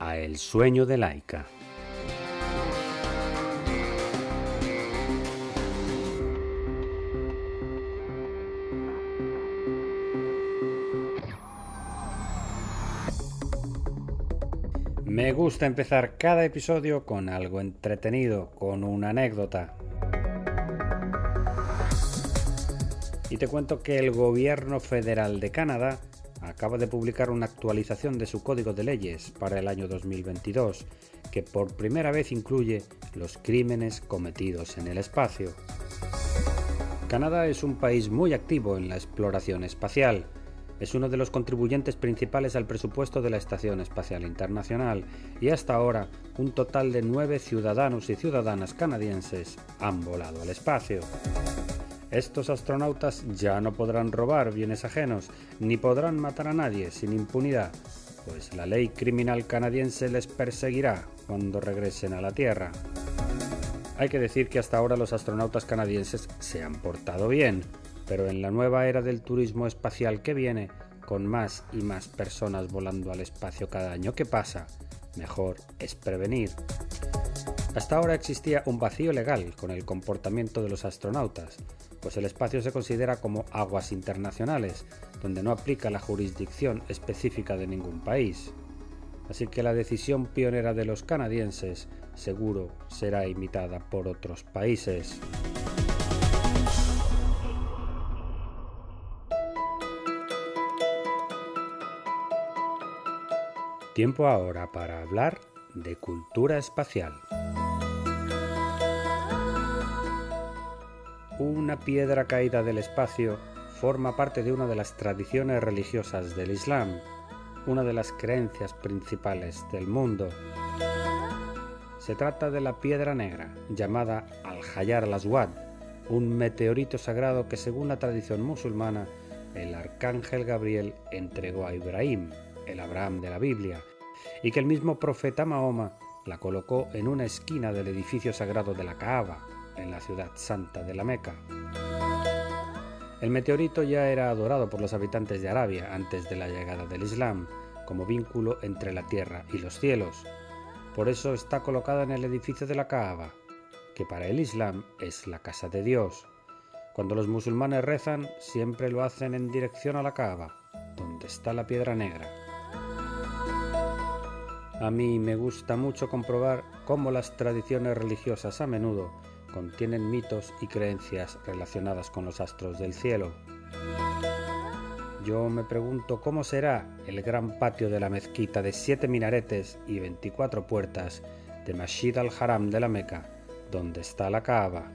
a El sueño de Laika. Me gusta empezar cada episodio con algo entretenido, con una anécdota. Y te cuento que el gobierno federal de Canadá acaba de publicar una actualización de su código de leyes para el año 2022 que por primera vez incluye los crímenes cometidos en el espacio. Canadá es un país muy activo en la exploración espacial. Es uno de los contribuyentes principales al presupuesto de la Estación Espacial Internacional y hasta ahora un total de nueve ciudadanos y ciudadanas canadienses han volado al espacio. Estos astronautas ya no podrán robar bienes ajenos, ni podrán matar a nadie sin impunidad, pues la ley criminal canadiense les perseguirá cuando regresen a la Tierra. Hay que decir que hasta ahora los astronautas canadienses se han portado bien, pero en la nueva era del turismo espacial que viene, con más y más personas volando al espacio cada año que pasa, mejor es prevenir. Hasta ahora existía un vacío legal con el comportamiento de los astronautas, pues el espacio se considera como aguas internacionales, donde no aplica la jurisdicción específica de ningún país. Así que la decisión pionera de los canadienses seguro será imitada por otros países. Tiempo ahora para hablar de cultura espacial. Una piedra caída del espacio forma parte de una de las tradiciones religiosas del Islam, una de las creencias principales del mundo. Se trata de la piedra negra, llamada Al-Hayar al-Aswad, un meteorito sagrado que según la tradición musulmana, el arcángel Gabriel entregó a Ibrahim, el Abraham de la Biblia, y que el mismo profeta Mahoma la colocó en una esquina del edificio sagrado de la Kaaba, en la ciudad santa de la Meca. El meteorito ya era adorado por los habitantes de Arabia antes de la llegada del Islam, como vínculo entre la tierra y los cielos. Por eso está colocada en el edificio de la Kaaba, que para el Islam es la casa de Dios. Cuando los musulmanes rezan, siempre lo hacen en dirección a la Kaaba, donde está la piedra negra. A mí me gusta mucho comprobar cómo las tradiciones religiosas a menudo contienen mitos y creencias relacionadas con los astros del cielo. Yo me pregunto cómo será el gran patio de la mezquita de siete minaretes y 24 puertas de Masjid al-Haram de la Meca, donde está la Kaaba.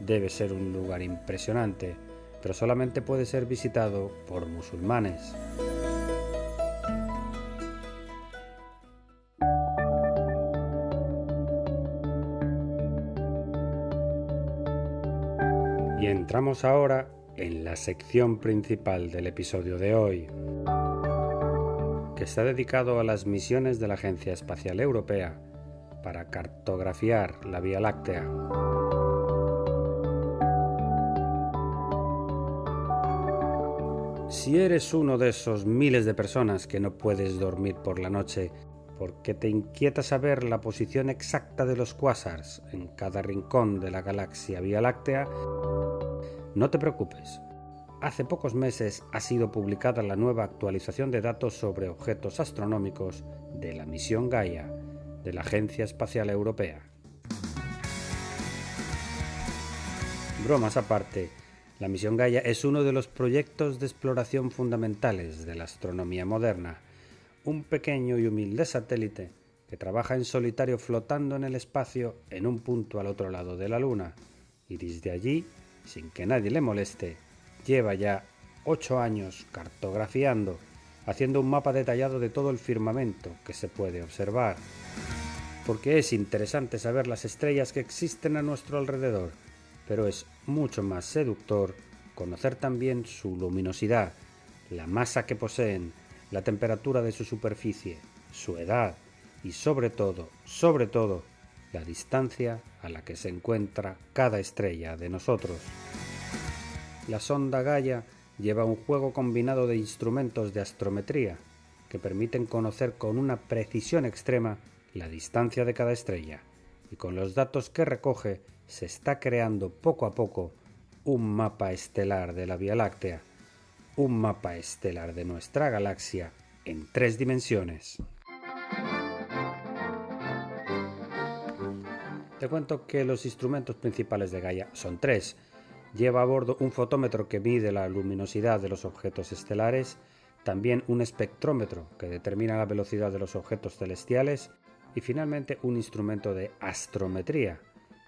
Debe ser un lugar impresionante, pero solamente puede ser visitado por musulmanes. Y entramos ahora en la sección principal del episodio de hoy, que está dedicado a las misiones de la Agencia Espacial Europea para cartografiar la Vía Láctea. Si eres uno de esos miles de personas que no puedes dormir por la noche porque te inquieta saber la posición exacta de los quasars en cada rincón de la galaxia Vía Láctea, no te preocupes. Hace pocos meses ha sido publicada la nueva actualización de datos sobre objetos astronómicos de la misión Gaia de la Agencia Espacial Europea. Bromas aparte, la misión Gaia es uno de los proyectos de exploración fundamentales de la astronomía moderna un pequeño y humilde satélite que trabaja en solitario flotando en el espacio en un punto al otro lado de la Luna y desde allí, sin que nadie le moleste, lleva ya ocho años cartografiando, haciendo un mapa detallado de todo el firmamento que se puede observar. Porque es interesante saber las estrellas que existen a nuestro alrededor, pero es mucho más seductor conocer también su luminosidad, la masa que poseen, la temperatura de su superficie, su edad y sobre todo, sobre todo, la distancia a la que se encuentra cada estrella de nosotros. La sonda Gaia lleva un juego combinado de instrumentos de astrometría que permiten conocer con una precisión extrema la distancia de cada estrella y con los datos que recoge se está creando poco a poco un mapa estelar de la Vía Láctea, un mapa estelar de nuestra galaxia en tres dimensiones. Te cuento que los instrumentos principales de Gaia son tres. Lleva a bordo un fotómetro que mide la luminosidad de los objetos estelares, también un espectrómetro que determina la velocidad de los objetos celestiales y finalmente un instrumento de astrometría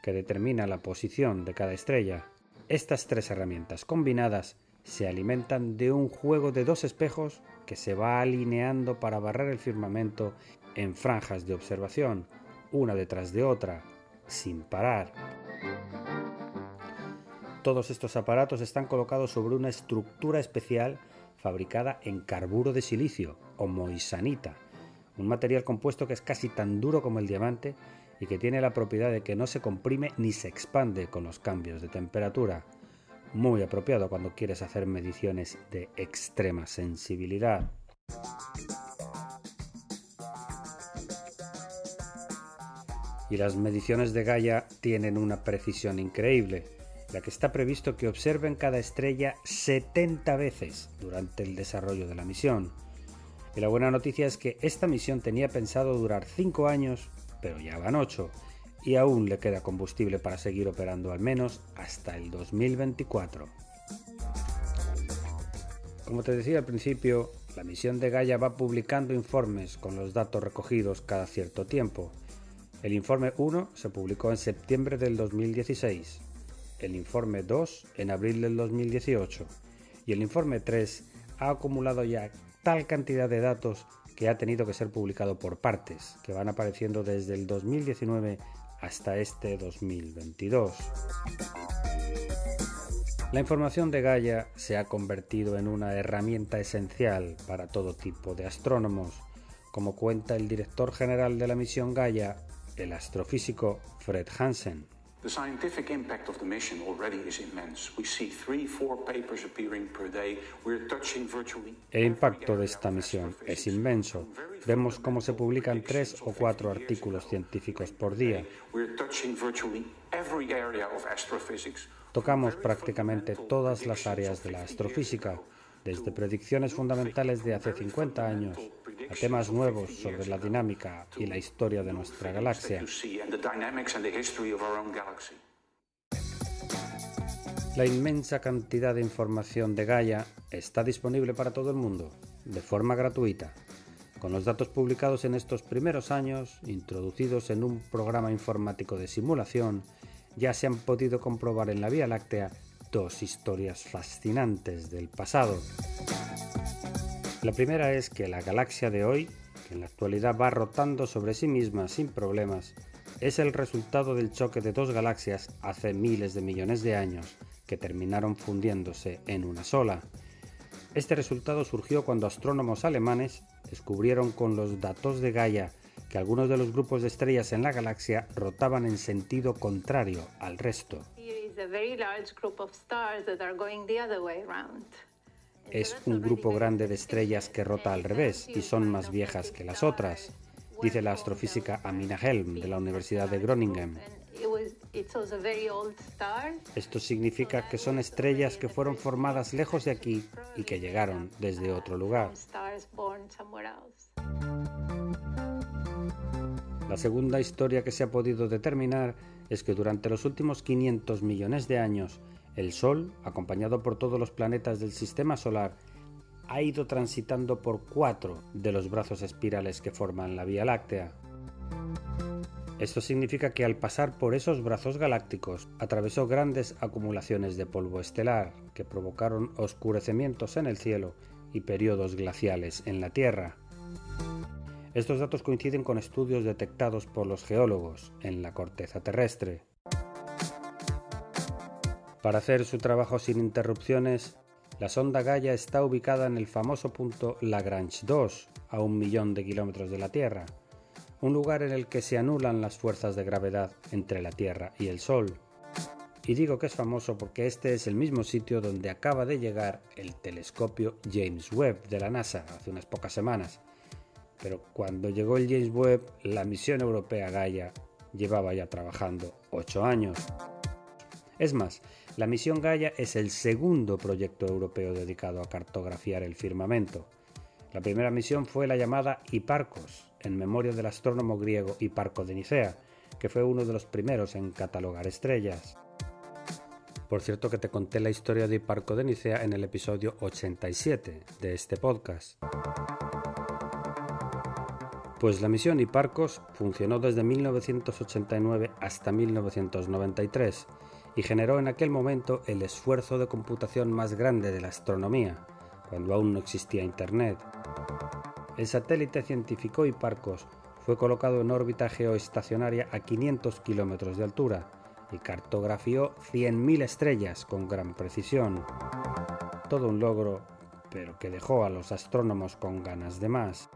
que determina la posición de cada estrella. Estas tres herramientas combinadas se alimentan de un juego de dos espejos que se va alineando para barrer el firmamento en franjas de observación, una detrás de otra, sin parar. Todos estos aparatos están colocados sobre una estructura especial fabricada en carburo de silicio o moisanita, un material compuesto que es casi tan duro como el diamante y que tiene la propiedad de que no se comprime ni se expande con los cambios de temperatura. Muy apropiado cuando quieres hacer mediciones de extrema sensibilidad. y las mediciones de Gaia tienen una precisión increíble, ya que está previsto que observen cada estrella 70 veces durante el desarrollo de la misión. Y la buena noticia es que esta misión tenía pensado durar 5 años, pero ya van 8, y aún le queda combustible para seguir operando al menos hasta el 2024. Como te decía al principio, la misión de Gaia va publicando informes con los datos recogidos cada cierto tiempo, el informe 1 se publicó en septiembre del 2016, el informe 2 en abril del 2018 y el informe 3 ha acumulado ya tal cantidad de datos que ha tenido que ser publicado por partes, que van apareciendo desde el 2019 hasta este 2022. La información de Gaia se ha convertido en una herramienta esencial para todo tipo de astrónomos, como cuenta el director general de la misión Gaia, el astrofísico Fred Hansen. El impacto de esta misión es inmenso. Vemos cómo se publican tres o cuatro artículos científicos por día. Tocamos prácticamente todas las áreas de la astrofísica, desde predicciones fundamentales de hace 50 años a temas nuevos sobre la dinámica y la historia de nuestra galaxia. La inmensa cantidad de información de Gaia está disponible para todo el mundo, de forma gratuita, con los datos publicados en estos primeros años, introducidos en un programa informático de simulación, ya se han podido comprobar en la Vía Láctea dos historias fascinantes del pasado. La primera es que la galaxia de hoy, que en la actualidad va rotando sobre sí misma sin problemas, es el resultado del choque de dos galaxias hace miles de millones de años que terminaron fundiéndose en una sola. Este resultado surgió cuando astrónomos alemanes descubrieron con los datos de Gaia que algunos de los grupos de estrellas en la galaxia rotaban en sentido contrario al resto. Es un grupo grande de estrellas que rota al revés y son más viejas que las otras, dice la astrofísica Amina Helm de la Universidad de Groningen. Esto significa que son estrellas que fueron formadas lejos de aquí y que llegaron desde otro lugar. La segunda historia que se ha podido determinar es que durante los últimos 500 millones de años, el Sol, acompañado por todos los planetas del Sistema Solar, ha ido transitando por cuatro de los brazos espirales que forman la Vía Láctea. Esto significa que al pasar por esos brazos galácticos atravesó grandes acumulaciones de polvo estelar que provocaron oscurecimientos en el cielo y periodos glaciales en la Tierra. Estos datos coinciden con estudios detectados por los geólogos en la corteza terrestre. Para hacer su trabajo sin interrupciones, la sonda Gaia está ubicada en el famoso punto Lagrange 2, a un millón de kilómetros de la Tierra, un lugar en el que se anulan las fuerzas de gravedad entre la Tierra y el Sol. Y digo que es famoso porque este es el mismo sitio donde acaba de llegar el telescopio James Webb de la NASA hace unas pocas semanas, pero cuando llegó el James Webb, la misión europea Gaia llevaba ya trabajando ocho años. Es más, la misión Gaia es el segundo proyecto europeo dedicado a cartografiar el firmamento. La primera misión fue la llamada Hiparcos, en memoria del astrónomo griego Hiparco de Nicea, que fue uno de los primeros en catalogar estrellas. Por cierto que te conté la historia de Hiparco de Nicea en el episodio 87 de este podcast. Pues la misión Hiparcos funcionó desde 1989 hasta 1993 y generó en aquel momento el esfuerzo de computación más grande de la astronomía, cuando aún no existía Internet. El satélite científico Hiparcos fue colocado en órbita geoestacionaria a 500 kilómetros de altura y cartografió 100.000 estrellas con gran precisión. Todo un logro, pero que dejó a los astrónomos con ganas de más.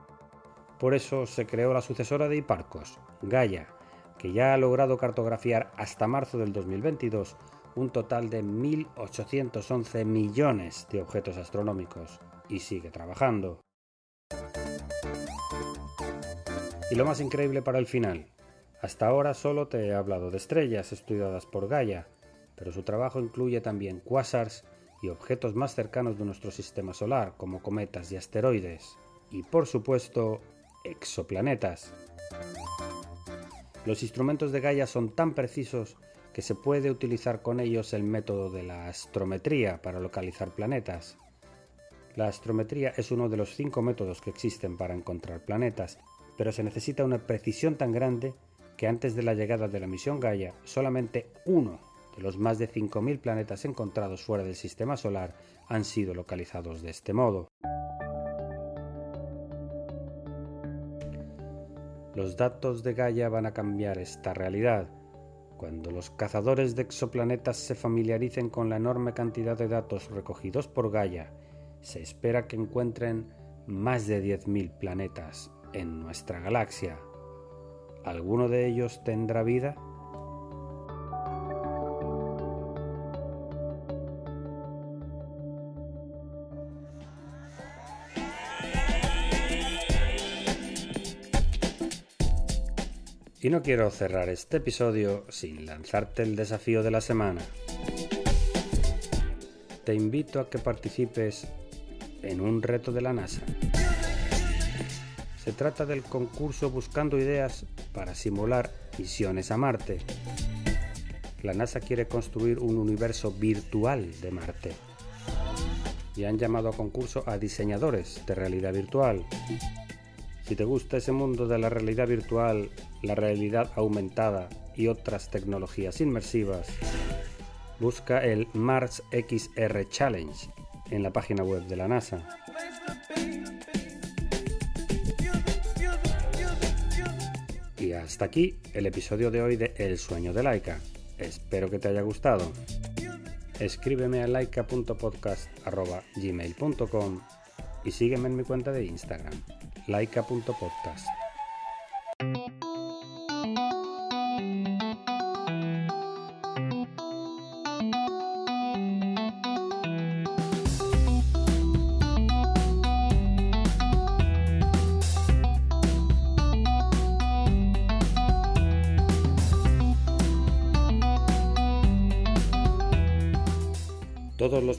Por eso se creó la sucesora de Hiparcos, Gaia, que ya ha logrado cartografiar hasta marzo del 2022 un total de 1.811 millones de objetos astronómicos y sigue trabajando. Y lo más increíble para el final, hasta ahora solo te he hablado de estrellas estudiadas por Gaia, pero su trabajo incluye también quasars y objetos más cercanos de nuestro sistema solar, como cometas y asteroides, y por supuesto exoplanetas. Los instrumentos de Gaia son tan precisos que se puede utilizar con ellos el método de la astrometría para localizar planetas. La astrometría es uno de los cinco métodos que existen para encontrar planetas, pero se necesita una precisión tan grande que antes de la llegada de la misión Gaia, solamente uno de los más de 5.000 planetas encontrados fuera del Sistema Solar han sido localizados de este modo. Los datos de Gaia van a cambiar esta realidad. Cuando los cazadores de exoplanetas se familiaricen con la enorme cantidad de datos recogidos por Gaia, se espera que encuentren más de 10.000 planetas en nuestra galaxia. ¿Alguno de ellos tendrá vida? Y no quiero cerrar este episodio sin lanzarte el desafío de la semana. Te invito a que participes en un reto de la NASA. Se trata del concurso Buscando Ideas para simular misiones a Marte. La NASA quiere construir un universo virtual de Marte. Y han llamado a concurso a diseñadores de realidad virtual, si te gusta ese mundo de la realidad virtual, la realidad aumentada y otras tecnologías inmersivas, busca el Mars XR Challenge en la página web de la NASA. Y hasta aquí el episodio de hoy de El sueño de Laika. Espero que te haya gustado. Escríbeme a laika.podcast.gmail.com y sígueme en mi cuenta de Instagram laika.podcast.